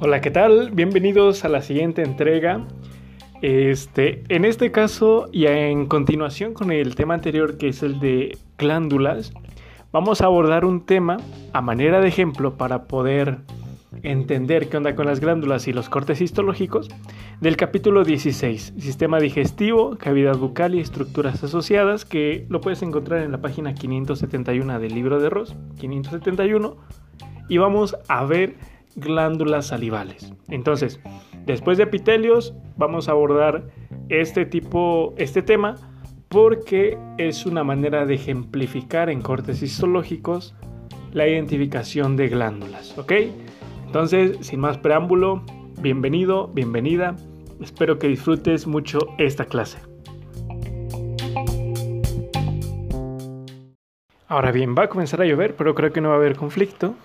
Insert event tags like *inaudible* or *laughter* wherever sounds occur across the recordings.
Hola, ¿qué tal? Bienvenidos a la siguiente entrega. Este, en este caso y en continuación con el tema anterior que es el de glándulas, vamos a abordar un tema a manera de ejemplo para poder entender qué onda con las glándulas y los cortes histológicos del capítulo 16, sistema digestivo, cavidad bucal y estructuras asociadas, que lo puedes encontrar en la página 571 del libro de Ross, 571, y vamos a ver glándulas salivales. Entonces, después de epitelios, vamos a abordar este tipo, este tema, porque es una manera de ejemplificar en cortes histológicos la identificación de glándulas, ¿ok? Entonces, sin más preámbulo, bienvenido, bienvenida. Espero que disfrutes mucho esta clase. Ahora bien, va a comenzar a llover, pero creo que no va a haber conflicto.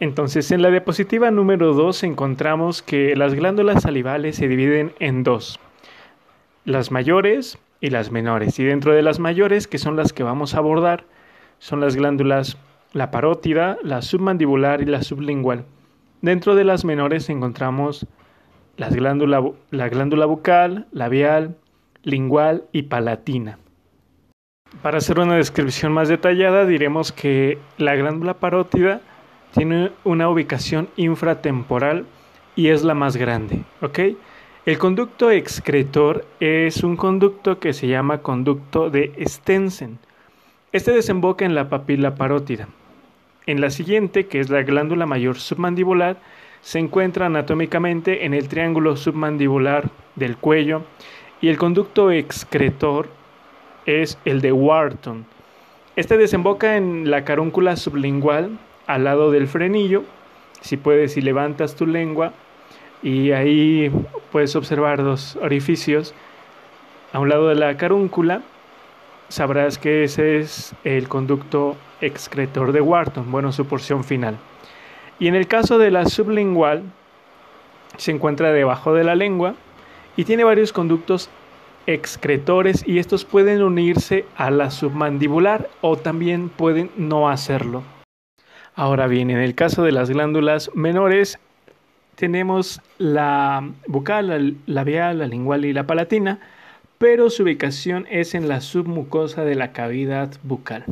Entonces, en la diapositiva número 2 encontramos que las glándulas salivales se dividen en dos, las mayores y las menores. Y dentro de las mayores, que son las que vamos a abordar, son las glándulas la parótida, la submandibular y la sublingual. Dentro de las menores encontramos la glándula bucal, labial, lingual y palatina. Para hacer una descripción más detallada diremos que la glándula parótida tiene una ubicación infratemporal y es la más grande, El conducto excretor es un conducto que se llama conducto de Stensen. Este desemboca en la papila parótida. En la siguiente, que es la glándula mayor submandibular, se encuentra anatómicamente en el triángulo submandibular del cuello y el conducto excretor es el de Wharton. Este desemboca en la carúncula sublingual al lado del frenillo. Si puedes, si levantas tu lengua y ahí puedes observar dos orificios a un lado de la carúncula, sabrás que ese es el conducto excretor de Wharton, bueno, su porción final. Y en el caso de la sublingual, se encuentra debajo de la lengua y tiene varios conductos excretores y estos pueden unirse a la submandibular o también pueden no hacerlo. Ahora bien, en el caso de las glándulas menores, tenemos la bucal, la labial, la lingual y la palatina, pero su ubicación es en la submucosa de la cavidad bucal.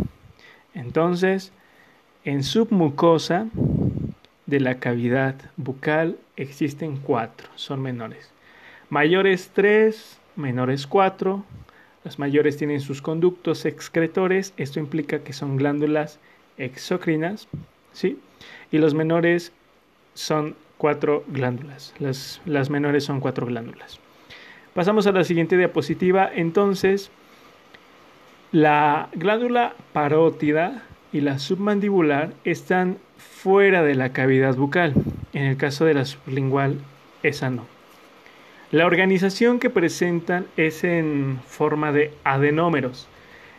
Entonces, en submucosa de la cavidad bucal existen cuatro, son menores. Mayores tres, menores cuatro. Las mayores tienen sus conductos excretores, esto implica que son glándulas exócrinas, ¿sí? Y los menores son cuatro glándulas, las, las menores son cuatro glándulas. Pasamos a la siguiente diapositiva, entonces, la glándula parótida y la submandibular están fuera de la cavidad bucal. En el caso de la sublingual, esa no. La organización que presentan es en forma de adenómeros.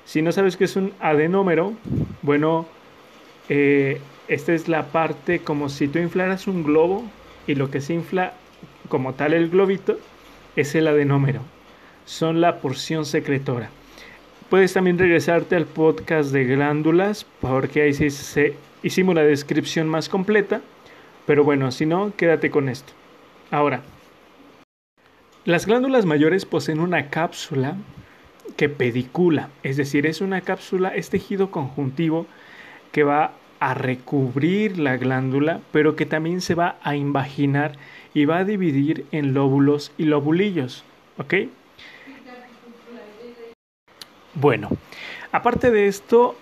Si no sabes qué es un adenómero, bueno, eh, esta es la parte como si tú inflaras un globo y lo que se infla como tal el globito es el adenómero. Son la porción secretora. Puedes también regresarte al podcast de glándulas, porque ahí sí se, hicimos la descripción más completa. Pero bueno, si no, quédate con esto. Ahora, las glándulas mayores poseen una cápsula que pedicula, es decir, es una cápsula, es tejido conjuntivo que va a recubrir la glándula, pero que también se va a invaginar y va a dividir en lóbulos y lobulillos, ¿ok? Bueno, aparte de esto,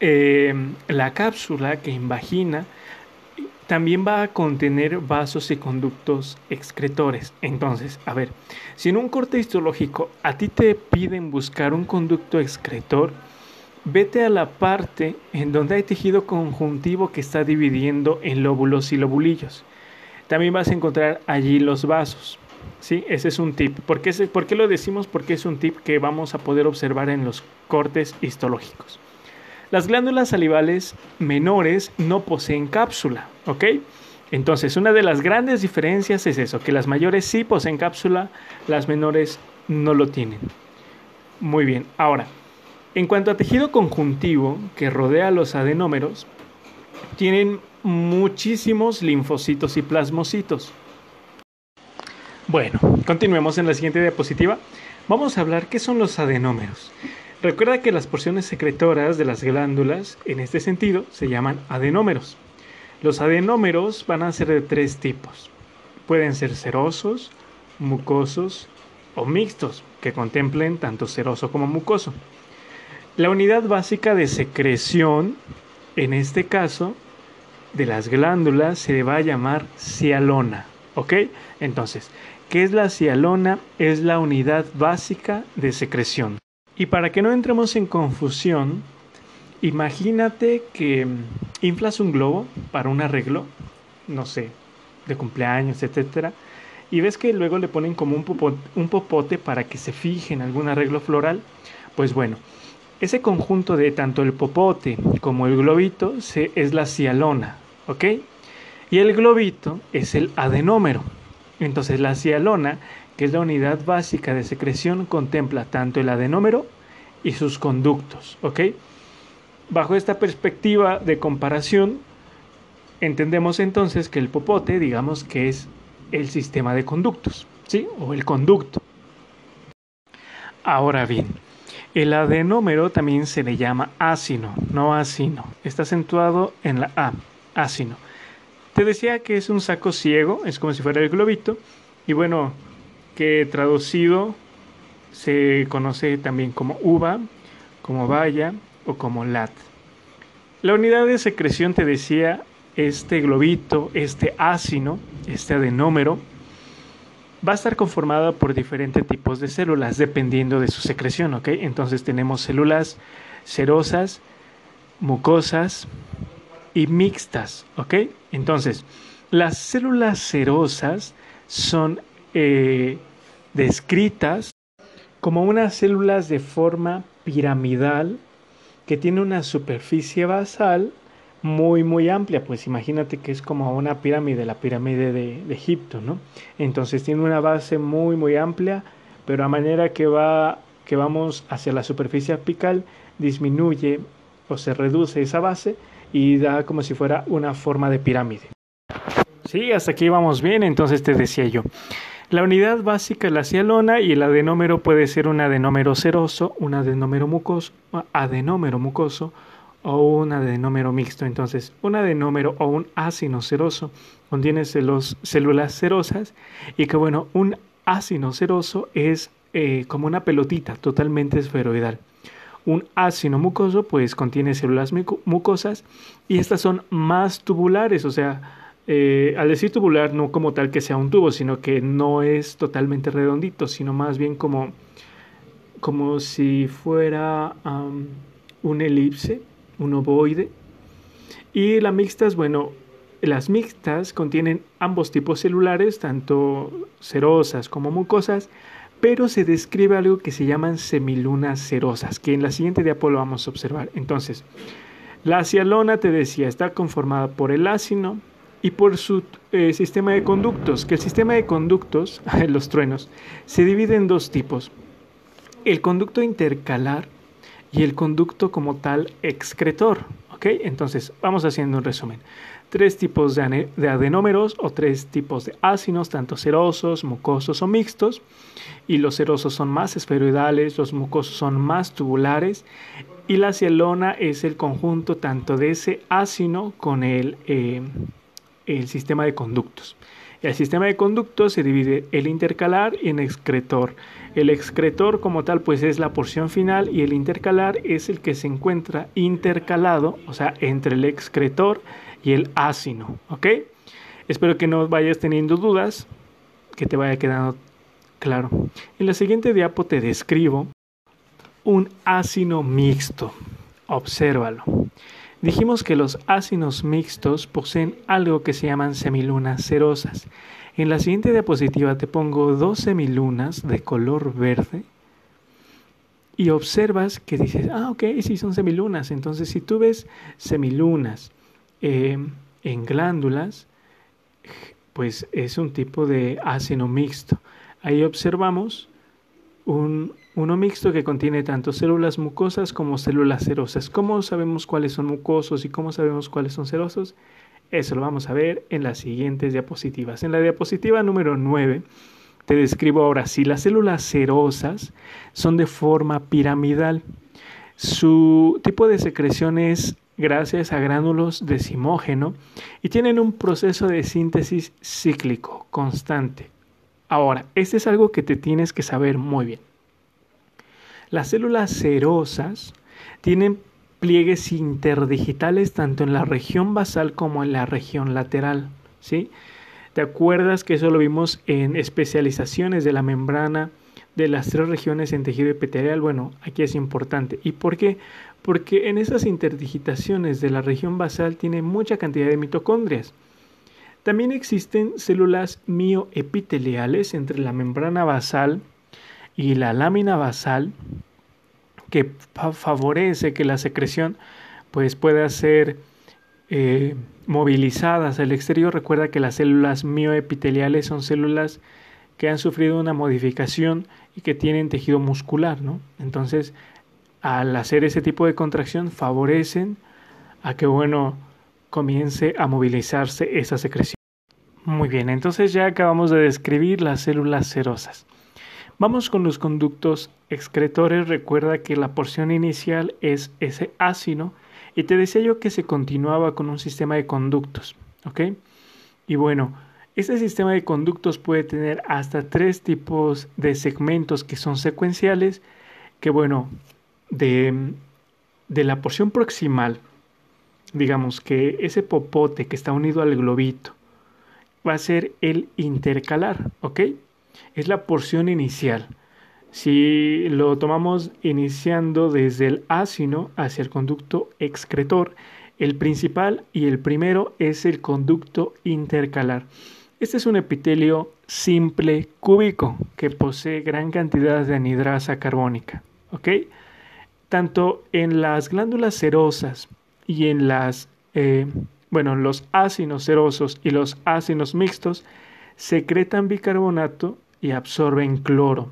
eh, la cápsula que invagina también va a contener vasos y conductos excretores. Entonces, a ver, si en un corte histológico a ti te piden buscar un conducto excretor, vete a la parte en donde hay tejido conjuntivo que está dividiendo en lóbulos y lobulillos. También vas a encontrar allí los vasos. ¿sí? Ese es un tip. ¿Por qué, ¿Por qué lo decimos? Porque es un tip que vamos a poder observar en los cortes histológicos. Las glándulas salivales menores no poseen cápsula, ¿ok? Entonces, una de las grandes diferencias es eso, que las mayores sí poseen cápsula, las menores no lo tienen. Muy bien, ahora, En cuanto a tejido conjuntivo que rodea los adenómeros, tienen muchísimos linfocitos y plasmocitos. Bueno, continuemos en la siguiente diapositiva. Vamos a hablar qué son los adenómeros. Recuerda que las porciones secretoras de las glándulas, en este sentido, se llaman adenómeros. Los adenómeros van a ser de tres tipos. Pueden ser serosos, mucosos o mixtos, que contemplen tanto seroso como mucoso. La unidad básica de secreción, en este caso, de las glándulas se va a llamar cialona. ¿Ok? Entonces, ¿qué es la cialona? Es la unidad básica de secreción. Y para que no entremos en confusión, imagínate que inflas un globo para un arreglo, no sé, de cumpleaños, etcétera, y ves que luego le ponen como un popote, un popote para que se fije en algún arreglo floral. Pues bueno, ese conjunto de tanto el popote como el globito es la cialona, ¿ok? Y el globito es el adenómero. Entonces la cialona, que es la unidad básica de secreción, contempla tanto el adenómero y sus conductos, ¿ok? Bajo esta perspectiva de comparación, entendemos entonces que el popote, digamos que es el sistema de conductos, ¿sí? O el conducto. Ahora bien, el adenómero también se le llama ácino, no ácino. Está acentuado en la A, ácino. Te decía que es un saco ciego, es como si fuera el globito. Y bueno, que traducido se conoce también como uva, como valla o como lat. La unidad de secreción te decía este globito, este ácino, este adenómero, va a estar conformada por diferentes tipos de células dependiendo de su secreción, ¿ok? Entonces tenemos células serosas, mucosas y mixtas, ¿ok? Entonces, las células serosas son eh, descritas como unas células de forma piramidal que tiene una superficie basal muy muy amplia, pues imagínate que es como una pirámide, la pirámide de, Egipto, ¿no? Entonces tiene una base muy muy amplia, pero a manera que va que vamos hacia la superficie apical disminuye o se reduce esa base y da como si fuera una forma de pirámide. Sí, hasta aquí vamos bien, entonces te decía yo. La unidad básica es la cialona y el adenómero puede ser un adenómero seroso, un adenómero mucoso, adenómero mucoso o un adenómero mixto. Entonces, un adenómero o un ácido seroso contiene células serosas y que bueno, un ácido seroso es eh, como una pelotita totalmente esferoidal. Un ácido mucoso pues contiene células mucosas y estas son más tubulares, o sea, eh, al decir tubular no como tal que sea un tubo, sino que no es totalmente redondito, sino más bien como, como si fuera un elipse un ovoide. Y las mixtas, bueno, las mixtas contienen ambos tipos celulares, tanto serosas como mucosas, pero se describe algo que se llaman semilunas serosas, que en la siguiente diapo lo vamos a observar. Entonces, la cialona, te decía, está conformada por el ácido y por su eh, sistema de conductos, que el sistema de conductos, *laughs* los truenos, se divide en dos tipos. El conducto intercalar, y el conducto como tal excretor. ¿ok? Entonces, vamos haciendo un resumen. Tres tipos de, adenómeros o tres tipos de ácidos, tanto serosos, mucosos o mixtos. Y los serosos son más esferoidales, los mucosos son más tubulares. Y la cialona es el conjunto tanto de ese ácido con el, eh, el sistema de conductos. El sistema de conductos se divide el intercalar y en excretor. El excretor como tal pues es la porción final y el intercalar es el que se encuentra intercalado, o sea, entre el excretor y el ácido, ¿ok? Espero que no vayas teniendo dudas, que te vaya quedando claro. En la siguiente diapo te describo un ácido mixto. Obsérvalo. Dijimos que los ácidos mixtos poseen algo que se llaman semilunas cerosas. En la siguiente diapositiva te pongo dos semilunas de color verde y observas que dices, ah, ok, sí son semilunas. Entonces, si tú ves semilunas eh, en glándulas, pues es un tipo de ácido mixto. Ahí observamos un, uno mixto que contiene tanto células mucosas como células serosas. ¿Cómo sabemos cuáles son mucosos y cómo sabemos cuáles son serosos? Eso lo vamos a ver en las siguientes diapositivas. En la diapositiva número 9 te describo ahora si las células serosas son de forma piramidal. Su tipo de secreción es gracias a gránulos de simógeno y tienen un proceso de síntesis cíclico constante. Ahora, este es algo que te tienes que saber muy bien. Las células serosas tienen pliegues interdigitales tanto en la región basal como en la región lateral, ¿sí? ¿Te acuerdas que eso lo vimos en especializaciones de la membrana de las tres regiones en tejido epitelial? Bueno, aquí es importante. ¿Y por qué? Porque en esas interdigitaciones de la región basal tiene mucha cantidad de mitocondrias. También existen células mioepiteliales entre la membrana basal y la lámina basal que favorece que la secreción pues pueda ser eh, movilizadas al exterior. Recuerda que las células mioepiteliales son células que han sufrido una modificación y que tienen tejido muscular, ¿no? Entonces, al hacer ese tipo de contracción, favorecen a que, bueno, comience a movilizarse esa secreción. Muy bien, entonces ya acabamos de describir las células serosas. Vamos con los conductos excretores. Recuerda que la porción inicial es ese ácido y te decía yo que se continuaba con un sistema de conductos. ¿Ok? Y bueno, este sistema de conductos puede tener hasta tres tipos de segmentos que son secuenciales, que bueno, de, de la porción proximal, digamos que ese popote que está unido al globito, va a ser el intercalar, ¿ok? Es la porción inicial. Si lo tomamos iniciando desde el ácido hacia el conducto excretor, el principal y el primero es el conducto intercalar. Este es un epitelio simple cúbico que posee gran cantidad de anidrasa carbónica. ¿ok? Tanto en las glándulas serosas y en las eh, bueno, los ácidos serosos y los ácidos mixtos secretan bicarbonato y absorben cloro.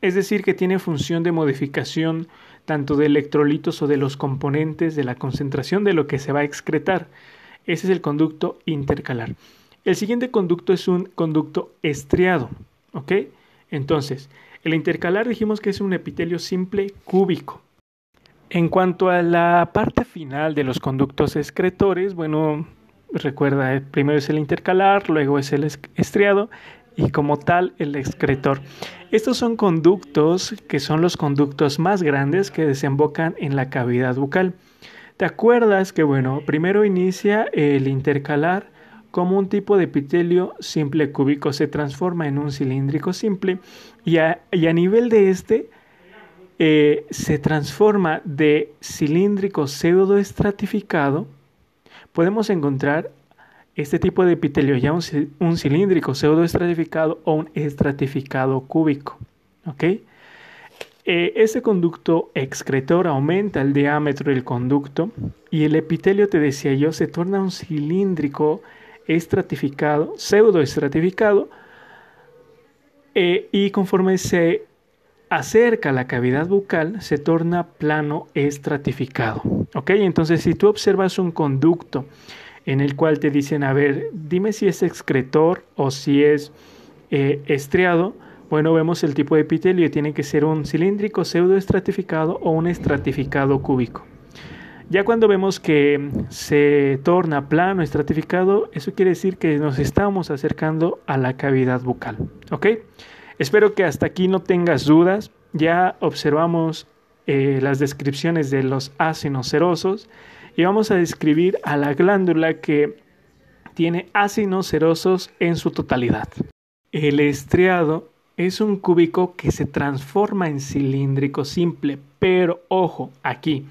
Es decir, que tiene función de modificación tanto de electrolitos o de los componentes de la concentración de lo que se va a excretar. Ese es el conducto intercalar. El siguiente conducto es un conducto estriado. ¿Ok? Entonces, el intercalar dijimos que es un epitelio simple cúbico. En cuanto a la parte final de los conductos excretores, bueno, recuerda, primero es el intercalar, luego es el estriado y como tal el excretor. Estos son conductos que son los conductos más grandes que desembocan en la cavidad bucal. ¿Te acuerdas que, bueno, primero inicia el intercalar como un tipo de epitelio simple cúbico, se transforma en un cilíndrico simple y a, y a nivel de este eh, se transforma de cilíndrico pseudoestratificado, podemos encontrar este tipo de epitelio ya un, cilíndrico pseudoestratificado o un estratificado cúbico. ¿ok? Eh, este conducto excretor aumenta el diámetro del conducto y el epitelio, te decía yo, se torna un cilíndrico estratificado, pseudoestratificado, eh, y conforme se acerca la cavidad bucal se torna plano estratificado. ¿Ok? Entonces, si tú observas un conducto en el cual te dicen, a ver, dime si es excretor o si es eh, estriado, bueno, vemos el tipo de epitelio, tiene que ser un cilíndrico pseudoestratificado o un estratificado cúbico. Ya cuando vemos que se torna plano estratificado, eso quiere decir que nos estamos acercando a la cavidad bucal. ¿Ok? Espero que hasta aquí no tengas dudas. Ya observamos eh, las descripciones de los ácidos serosos y vamos a describir a la glándula que tiene ácidos serosos en su totalidad. El estriado es un cúbico que se transforma en cilíndrico simple, pero ojo, aquí.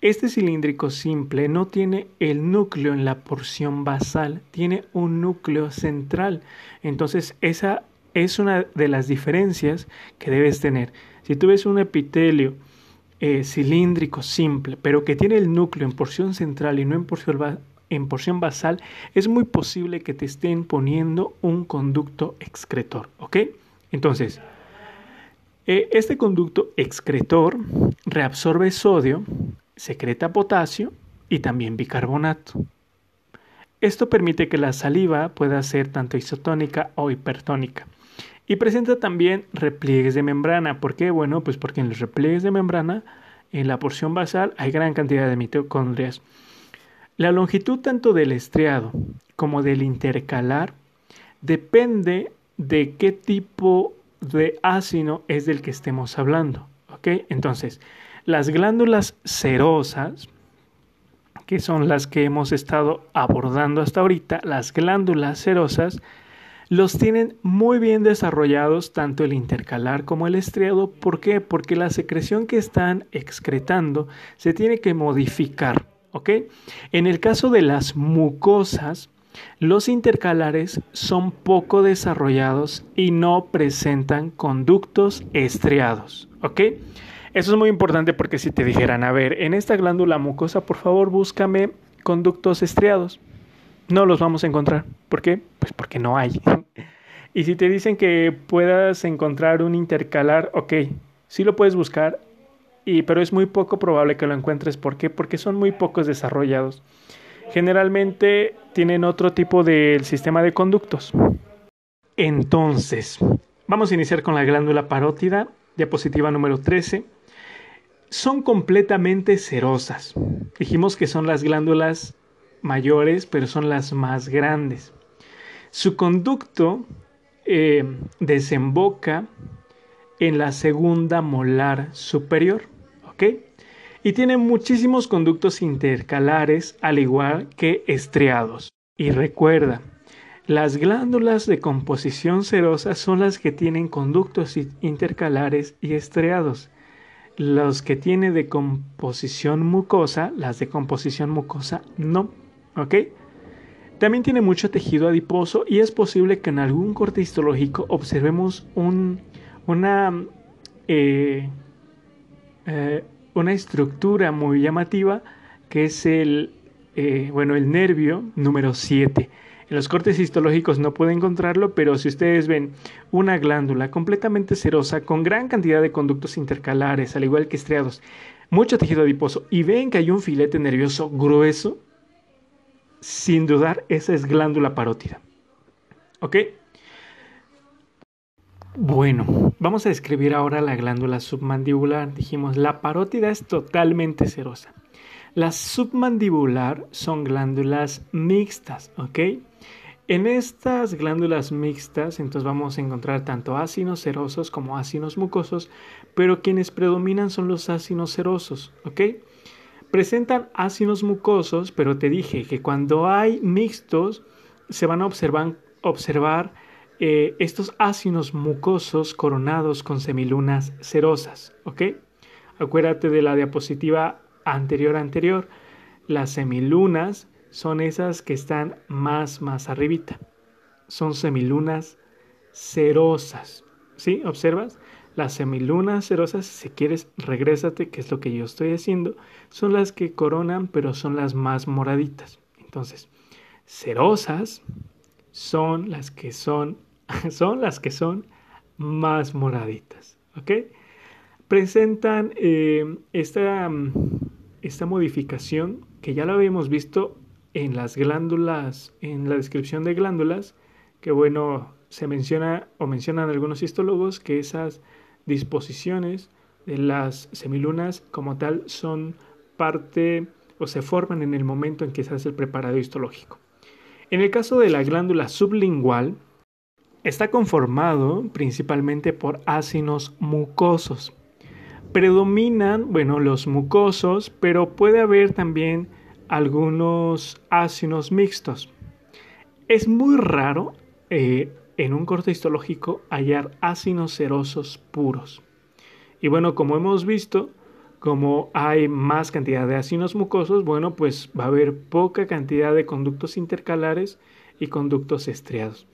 Este cilíndrico simple no tiene el núcleo en la porción basal, tiene un núcleo central. Entonces esa es una de las diferencias que debes tener. Si tú ves un epitelio eh, cilíndrico simple, pero que tiene el núcleo en porción central y no en porción, en porción basal, es muy posible que te estén poniendo un conducto excretor. ¿Ok? Entonces, Eh, este conducto excretor reabsorbe sodio, secreta potasio y también bicarbonato. Esto permite que la saliva pueda ser tanto isotónica o hipertónica. Y presenta también repliegues de membrana. ¿Por qué? Bueno, pues porque en los repliegues de membrana, en la porción basal, hay gran cantidad de mitocondrias. La longitud tanto del estriado como del intercalar depende de qué tipo de ácido es del que estemos hablando. ¿Ok? Entonces, las glándulas serosas, que son las que hemos estado abordando hasta ahorita, las glándulas serosas, los tienen muy bien desarrollados tanto el intercalar como el estriado. ¿Por qué? Porque la secreción que están excretando se tiene que modificar. ¿Ok? En el caso de las mucosas, los intercalares son poco desarrollados y no presentan conductos estriados. ¿Ok? Eso es muy importante porque si te dijeran, a ver, en esta glándula mucosa, por favor, búscame conductos estriados. No los vamos a encontrar. ¿Por qué? Pues porque no hay. *laughs* y si te dicen que puedas encontrar un intercalar, ok, sí lo puedes buscar, y, pero es muy poco probable que lo encuentres. ¿Por qué? Porque son muy pocos desarrollados. Generalmente tienen otro tipo de sistema de conductos. Entonces, vamos a iniciar con la glándula parótida, diapositiva número 13 son completamente cerosas. Dijimos que son las glándulas mayores, pero son las más grandes. Su conducto eh, desemboca en la segunda molar superior, ¿ok? Y tiene muchísimos conductos intercalares, al igual que estriados. Y recuerda, las glándulas de composición serosa son las que tienen conductos intercalares y estriados los que tiene de composición mucosa, las de composición mucosa no, ¿ok? También tiene mucho tejido adiposo y es posible que en algún corte histológico observemos un, una, eh, eh, una estructura muy llamativa que es el, eh, bueno, el nervio número 7. En los cortes histológicos no puede encontrarlo, pero si ustedes ven una glándula completamente serosa con gran cantidad de conductos intercalares, al igual que estriados, mucho tejido adiposo, y ven que hay un filete nervioso grueso, sin dudar esa es glándula parótida. ¿Ok? Bueno, vamos a describir ahora la glándula submandibular. Dijimos, la parótida es totalmente serosa. La submandibular son glándulas mixtas, ¿ok? En estas glándulas mixtas, entonces vamos a encontrar tanto ácidos serosos como ácidos mucosos, pero quienes predominan son los ácidos serosos, ¿ok? Presentan ácidos mucosos, pero te dije que cuando hay mixtos se van a observar, eh, estos ácidos mucosos coronados con semilunas serosas, ¿ok? Acuérdate de la diapositiva anterior anterior, las semilunas son esas que están más, más arribita. Son semilunas cerosas. ¿Sí? ¿Observas? Las semilunas cerosas, si quieres, regrésate, que es lo que yo estoy haciendo, son las que coronan, pero son las más moraditas. Entonces, cerosas son las que son, *laughs* son las que son más moraditas. ¿Ok? Presentan eh, esta, esta modificación que ya lo habíamos visto en las glándulas, en la descripción de glándulas, que bueno, se menciona o mencionan algunos histólogos que esas disposiciones de las semilunas como tal son parte o se forman en el momento en que se hace el preparado histológico. En el caso de la glándula sublingual, está conformado principalmente por ácidos mucosos. Predominan, bueno, los mucosos, pero puede haber también algunos ácidos mixtos. Es muy raro eh, en un corte histológico hallar ácidos serosos puros. Y bueno, como hemos visto, como hay más cantidad de ácidos mucosos, bueno, pues va a haber poca cantidad de conductos intercalares y conductos estriados.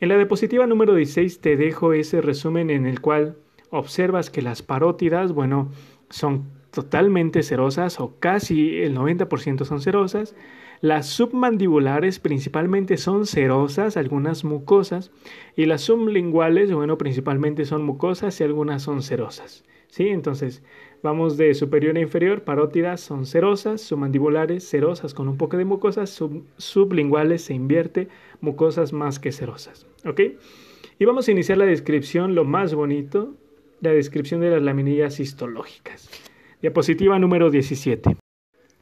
En la diapositiva número 16 te dejo ese resumen en el cual observas que las parótidas, bueno, son totalmente cerosas o casi el 90% son cerosas. Las submandibulares principalmente son cerosas, algunas mucosas, y las sublinguales, bueno, principalmente son mucosas y algunas son cerosas. ¿Sí? Entonces, vamos de superior a inferior, parótidas son cerosas, submandibulares cerosas con un poco de mucosas, sublinguales se invierte, mucosas más que cerosas. ¿Ok? Y vamos a iniciar la descripción, lo más bonito, la descripción de las laminillas histológicas. Diapositiva número 17.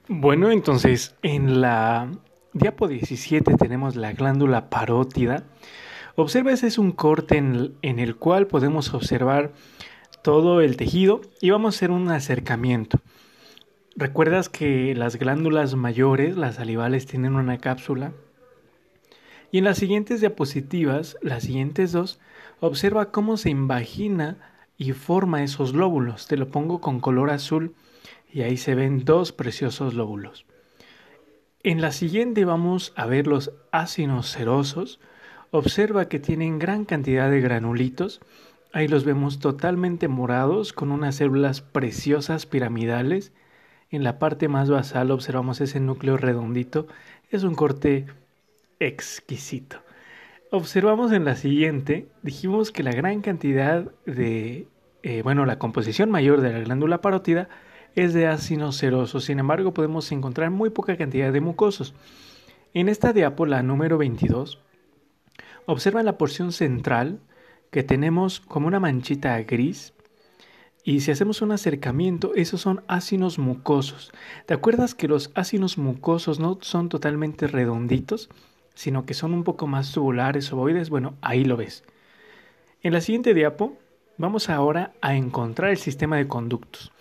Bueno, entonces en la diapo 17 tenemos la glándula parótida. Observa, ese es un corte en el, cual podemos observar todo el tejido y vamos a hacer un acercamiento. ¿Recuerdas que las glándulas mayores, las salivales, tienen una cápsula? Y en las siguientes diapositivas, las siguientes dos, observa cómo se invagina y forma esos lóbulos. Te lo pongo con color azul y ahí se ven dos preciosos lóbulos. En la siguiente vamos a ver los ácidos serosos. Observa que tienen gran cantidad de granulitos. Ahí los vemos totalmente morados con unas células preciosas piramidales. En la parte más basal observamos ese núcleo redondito. Es un corte exquisito. Observamos en la siguiente, dijimos que la gran cantidad de, eh, bueno, la composición mayor de la glándula parótida es de ácidos serosos, sin embargo podemos encontrar muy poca cantidad de mucosos. En esta diapo, la número 22, observa la porción central que tenemos como una manchita gris y si hacemos un acercamiento, esos son ácidos mucosos. ¿Te acuerdas que los ácidos mucosos no son totalmente redonditos? sino que son un poco más tubulares, ovoides, bueno, ahí lo ves. En la siguiente diapo vamos ahora a encontrar el sistema de conductos.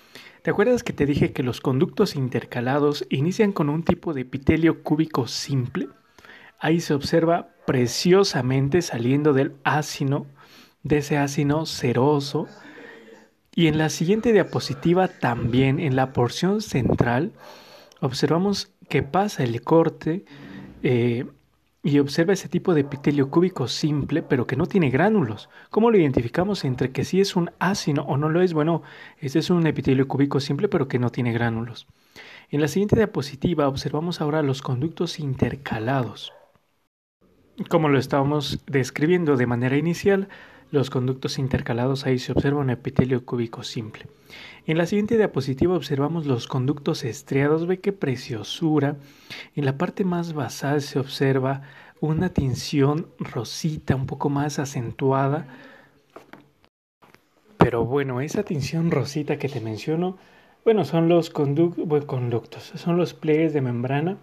¿Te acuerdas que te dije que los conductos intercalados inician con un tipo de epitelio cúbico simple? Ahí se observa preciosamente saliendo del ácido, de ese ácido seroso. Y en la siguiente diapositiva también, en la porción central, observamos que pasa el corte eh, y observa ese tipo de epitelio cúbico simple, pero que no tiene gránulos. ¿Cómo lo identificamos entre que si es un ácido o no lo es? Bueno, este es un epitelio cúbico simple, pero que no tiene gránulos. En la siguiente diapositiva observamos ahora los conductos intercalados. Como lo estábamos describiendo de manera inicial, los conductos intercalados ahí se observa un epitelio cúbico simple. En la siguiente diapositiva observamos los conductos estriados, ve qué preciosura. En la parte más basal se observa una tinción rosita un poco más acentuada. Pero bueno, esa tinción rosita que te menciono, bueno, son los conductos, son los pliegues de membrana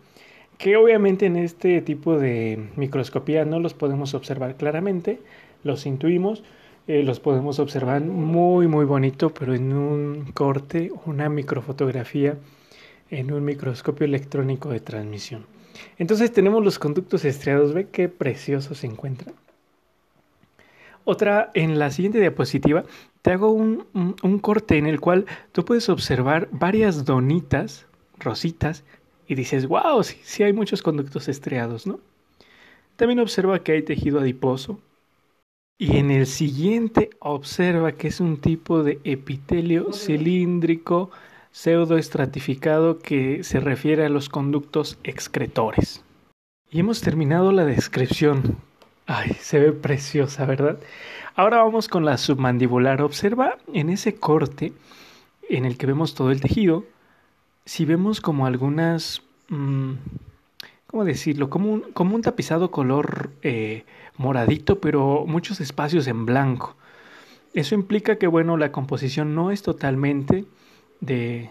que obviamente en este tipo de microscopía no los podemos observar claramente, los intuimos, eh, los podemos observar muy muy bonito, pero en un corte, una microfotografía, en un microscopio electrónico de transmisión. Entonces tenemos los conductos estriados, ve qué precioso se encuentran. Otra, en la siguiente diapositiva, te hago un, un corte en el cual tú puedes observar varias donitas, rositas, y dices, wow, sí, sí hay muchos conductos estriados, ¿no? También observa que hay tejido adiposo, y en el siguiente observa que es un tipo de epitelio cilíndrico pseudoestratificado que se refiere a los conductos excretores. Y hemos terminado la descripción. Ay, se ve preciosa, ¿verdad? Ahora vamos con la submandibular. Observa en ese corte en el que vemos todo el tejido, si vemos como algunas... Mm, ¿cómo decirlo? Como un, como un tapizado color eh, moradito, pero muchos espacios en blanco. Eso implica que, bueno, la composición no es totalmente de,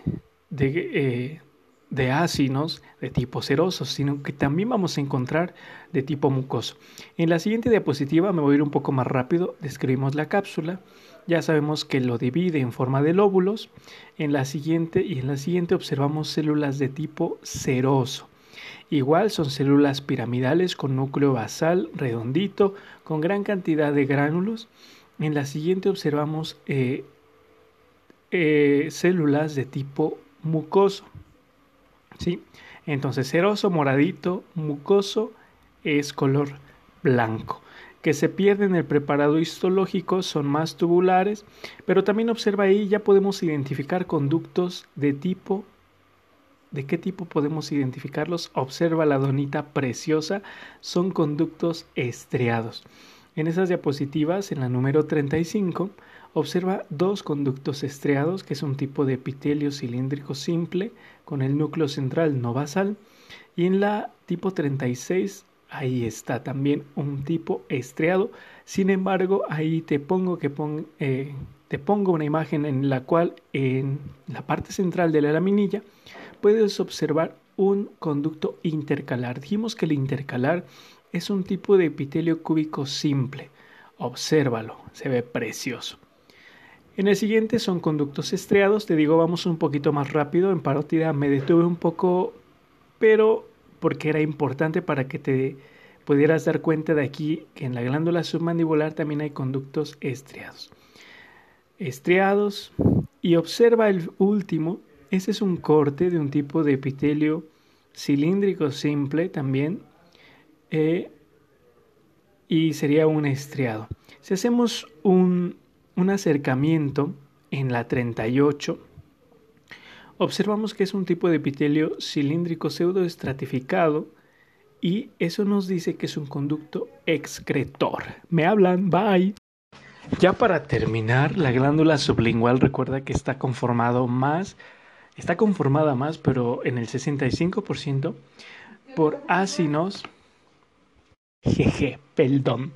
de, eh, de ácidos de tipo ceroso, sino que también vamos a encontrar de tipo mucoso. En la siguiente diapositiva me voy a ir un poco más rápido, describimos la cápsula. Ya sabemos que lo divide en forma de lóbulos. En la siguiente y en la siguiente observamos células de tipo ceroso. Igual son células piramidales con núcleo basal redondito, con gran cantidad de gránulos. En la siguiente observamos eh, eh, células de tipo mucoso. ¿sí? Entonces, ceroso, moradito, mucoso es color blanco. que se pierden en el preparado histológico son más tubulares, pero también observa ahí ya podemos identificar conductos de tipo ¿De qué tipo podemos identificarlos? Observa la donita preciosa, son conductos estriados. En esas diapositivas, en la número 35, observa dos conductos estriados, que es un tipo de epitelio cilíndrico simple con el núcleo central no basal, y en la tipo 36 ahí está también un tipo estriado. Sin embargo, ahí te pongo que eh, te pongo una imagen en la cual en la parte central de la laminilla puedes observar un conducto intercalar. Dijimos que el intercalar es un tipo de epitelio cúbico simple. Obsérvalo, se ve precioso. En el siguiente son conductos estriados. Te digo, vamos un poquito más rápido. En parótida me detuve un poco, pero porque era importante para que te pudieras dar cuenta de aquí que en la glándula submandibular también hay conductos estriados. Estriados y observa el último este es un corte de un tipo de epitelio cilíndrico simple también eh, y sería un estriado. Si hacemos un, un acercamiento en la 38, observamos que es un tipo de epitelio cilíndrico pseudoestratificado y eso nos dice que es un conducto excretor. Me hablan, bye. Ya para terminar, la glándula sublingual recuerda que está conformado más está conformada más, pero en el 65% por ácidos, jeje, perdón,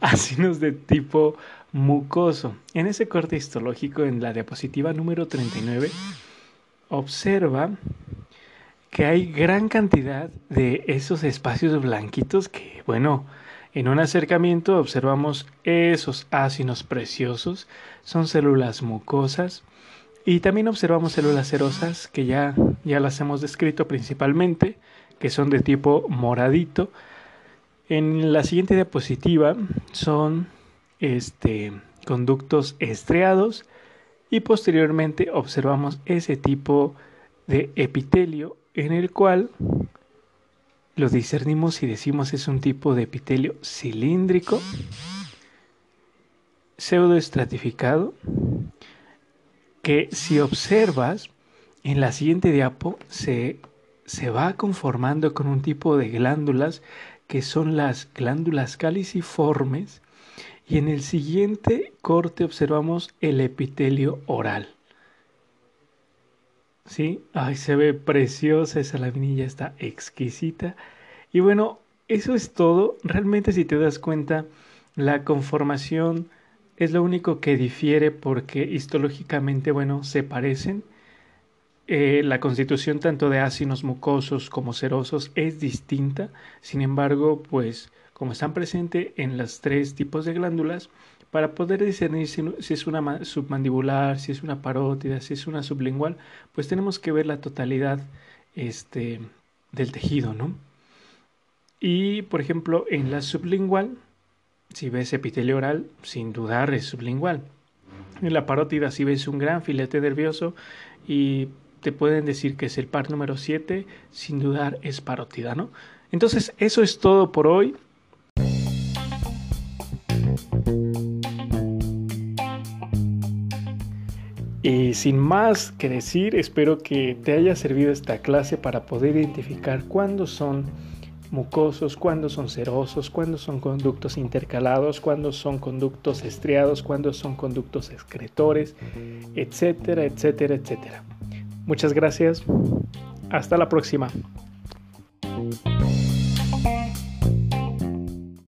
ácidos de tipo mucoso. En ese corte histológico, en la diapositiva número 39, observa que hay gran cantidad de esos espacios blanquitos que, bueno, en un acercamiento observamos esos ácidos preciosos, son células mucosas, y también observamos células serosas que ya, ya las hemos descrito principalmente, que son de tipo moradito. En la siguiente diapositiva son este, conductos estriados y posteriormente observamos ese tipo de epitelio en el cual lo discernimos y decimos es un tipo de epitelio cilíndrico, pseudoestratificado que si observas en la siguiente diapo se, se va conformando con un tipo de glándulas que son las glándulas caliciformes y en el siguiente corte observamos el epitelio oral. ¿Sí? Ay, se ve preciosa esa laminilla, está exquisita. Y bueno, eso es todo. Realmente si te das cuenta, la conformación es lo único que difiere porque histológicamente, bueno, se parecen. Eh, la constitución tanto de ácidos mucosos como serosos es distinta. Sin embargo, pues como están presentes en los tres tipos de glándulas, para poder discernir si, es una submandibular, si es una parótida, si es una sublingual, pues tenemos que ver la totalidad este, del tejido, ¿no? Y, por ejemplo, en la sublingual, si ves epitelio oral, sin dudar es sublingual. En la parótida, si ves un gran filete nervioso y te pueden decir que es el par número 7, sin dudar es parótida, ¿no? Entonces, eso es todo por hoy. Y sin más que decir, espero que te haya servido esta clase para poder identificar cuándo son mucosos, cuando son serosos, cuando son conductos intercalados, cuando son conductos estriados, cuando son conductos excretores, etcétera, etcétera, etcétera. Muchas gracias. Hasta la próxima.